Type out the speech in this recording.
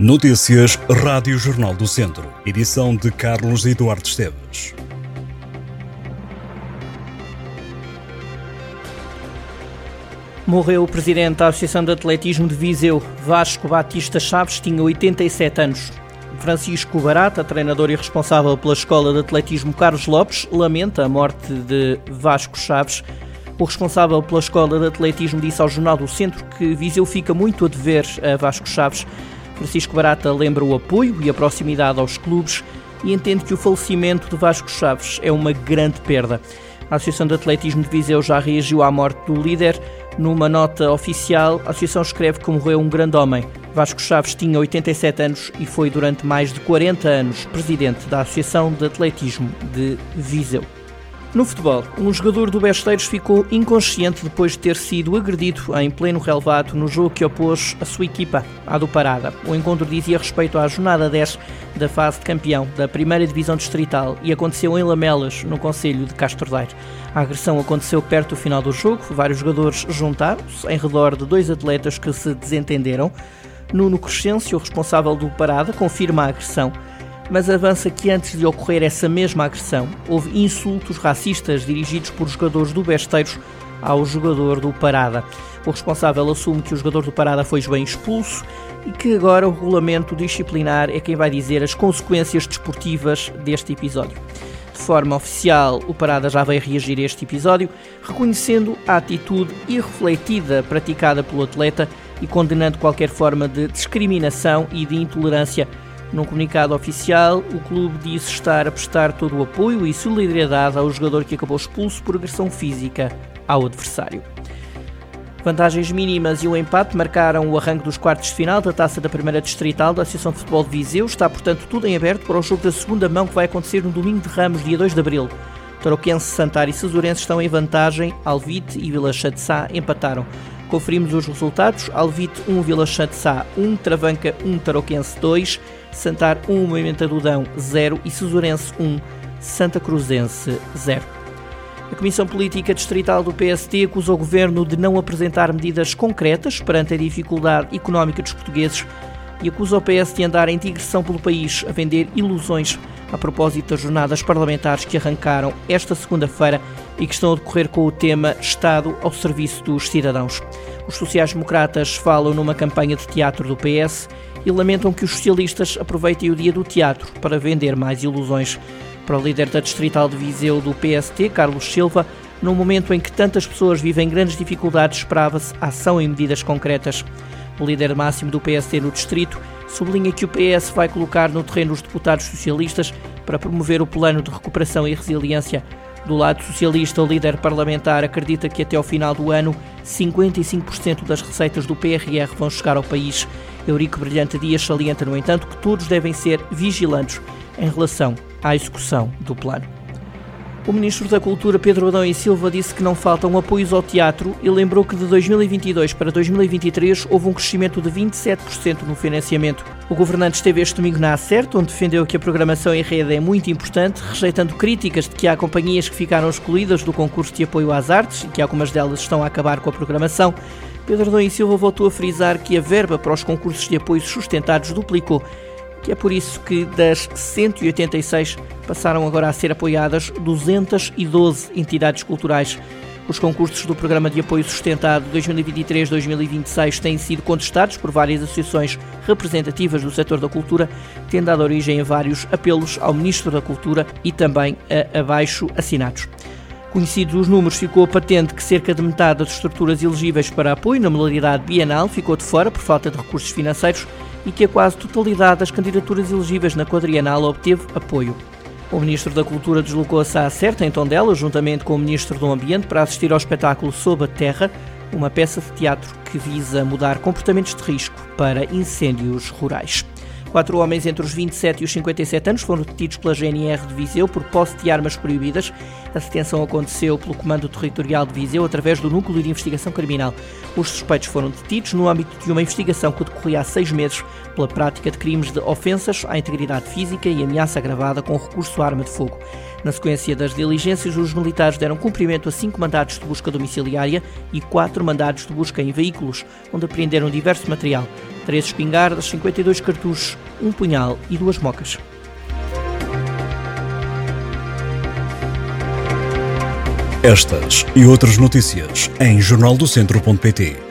Notícias Rádio Jornal do Centro. Edição de Carlos Eduardo Esteves. Morreu o presidente da Associação de Atletismo de Viseu, Vasco Batista Chaves, tinha 87 anos. Francisco Barata, treinador e responsável pela Escola de Atletismo Carlos Lopes, lamenta a morte de Vasco Chaves. O responsável pela Escola de Atletismo disse ao Jornal do Centro que Viseu fica muito a dever a Vasco Chaves Francisco Barata lembra o apoio e a proximidade aos clubes e entende que o falecimento de Vasco Chaves é uma grande perda. A Associação de Atletismo de Viseu já reagiu à morte do líder. Numa nota oficial, a Associação escreve que morreu um grande homem. Vasco Chaves tinha 87 anos e foi durante mais de 40 anos presidente da Associação de Atletismo de Viseu. No futebol, um jogador do Besteiros ficou inconsciente depois de ter sido agredido em pleno relevado no jogo que opôs a sua equipa à do Parada. O encontro dizia respeito à jornada 10 da fase de campeão da primeira divisão distrital e aconteceu em Lamelas, no Conselho de Castordeiro. A agressão aconteceu perto do final do jogo, vários jogadores juntaram-se em redor de dois atletas que se desentenderam. Nuno Crescêncio, responsável do Parada, confirma a agressão mas avança que antes de ocorrer essa mesma agressão, houve insultos racistas dirigidos por jogadores do Besteiros ao jogador do Parada. O responsável assume que o jogador do Parada foi bem expulso e que agora o regulamento disciplinar é quem vai dizer as consequências desportivas deste episódio. De forma oficial, o Parada já veio reagir a este episódio, reconhecendo a atitude irrefletida praticada pelo atleta e condenando qualquer forma de discriminação e de intolerância num comunicado oficial, o clube disse estar a prestar todo o apoio e solidariedade ao jogador que acabou expulso por agressão física ao adversário. Vantagens mínimas e o um empate marcaram o arranque dos quartos de final da taça da primeira distrital da Associação de Futebol de Viseu. Está, portanto, tudo em aberto para o jogo da segunda mão que vai acontecer no domingo de Ramos, dia 2 de abril. Tarouquense, Santar e Cesurense estão em vantagem, Alvite e Vila Chade empataram. Conferimos os resultados: Alvite 1, Vila Chade 1, Travanca 1, Tarouquense 2, Santar 1, Movimento do Dão 0 e Cesurense 1, Santa Cruzense 0. A Comissão Política Distrital do PST acusou o Governo de não apresentar medidas concretas perante a dificuldade económica dos portugueses e acusa o PS de andar em digressão pelo país a vender ilusões a propósito das jornadas parlamentares que arrancaram esta segunda-feira e que estão a decorrer com o tema Estado ao serviço dos cidadãos. Os sociais-democratas falam numa campanha de teatro do PS e lamentam que os socialistas aproveitem o dia do teatro para vender mais ilusões. Para o líder da Distrital de Viseu do PST, Carlos Silva, num momento em que tantas pessoas vivem grandes dificuldades, esperava-se ação e medidas concretas. O líder máximo do PSD no distrito sublinha que o PS vai colocar no terreno os deputados socialistas para promover o plano de recuperação e resiliência. Do lado socialista, o líder parlamentar acredita que até ao final do ano 55% das receitas do PRR vão chegar ao país. Eurico Brilhante Dias salienta, no entanto, que todos devem ser vigilantes em relação à execução do plano. O Ministro da Cultura, Pedro Adão e Silva, disse que não faltam apoios ao teatro e lembrou que de 2022 para 2023 houve um crescimento de 27% no financiamento. O governante esteve este domingo na Acerto, onde defendeu que a programação em rede é muito importante, rejeitando críticas de que há companhias que ficaram excluídas do concurso de apoio às artes e que algumas delas estão a acabar com a programação. Pedro Adão e Silva voltou a frisar que a verba para os concursos de apoio sustentados duplicou que é por isso que das 186 passaram agora a ser apoiadas 212 entidades culturais. Os concursos do Programa de Apoio Sustentado 2023-2026 têm sido contestados por várias associações representativas do setor da cultura, tendo dado origem a vários apelos ao Ministro da Cultura e também a abaixo assinados. Conhecidos os números, ficou patente que cerca de metade das estruturas elegíveis para apoio na modalidade bienal ficou de fora por falta de recursos financeiros e que a quase totalidade das candidaturas elegíveis na quadrienal obteve apoio. O Ministro da Cultura deslocou-se à Certa, em Tondela, juntamente com o Ministro do Ambiente, para assistir ao espetáculo Sob a Terra, uma peça de teatro que visa mudar comportamentos de risco para incêndios rurais. Quatro homens entre os 27 e os 57 anos foram detidos pela GNR de Viseu por posse de armas proibidas. A detenção aconteceu pelo Comando Territorial de Viseu através do Núcleo de Investigação Criminal. Os suspeitos foram detidos no âmbito de uma investigação que decorria há seis meses pela prática de crimes de ofensas à integridade física e ameaça agravada com recurso à arma de fogo. Na sequência das diligências, os militares deram cumprimento a cinco mandados de busca domiciliária e quatro mandados de busca em veículos, onde apreenderam diverso material: três espingardas, 52 cartuchos, um punhal e duas mocas. Estas e outras notícias em jornaldocentro.pt.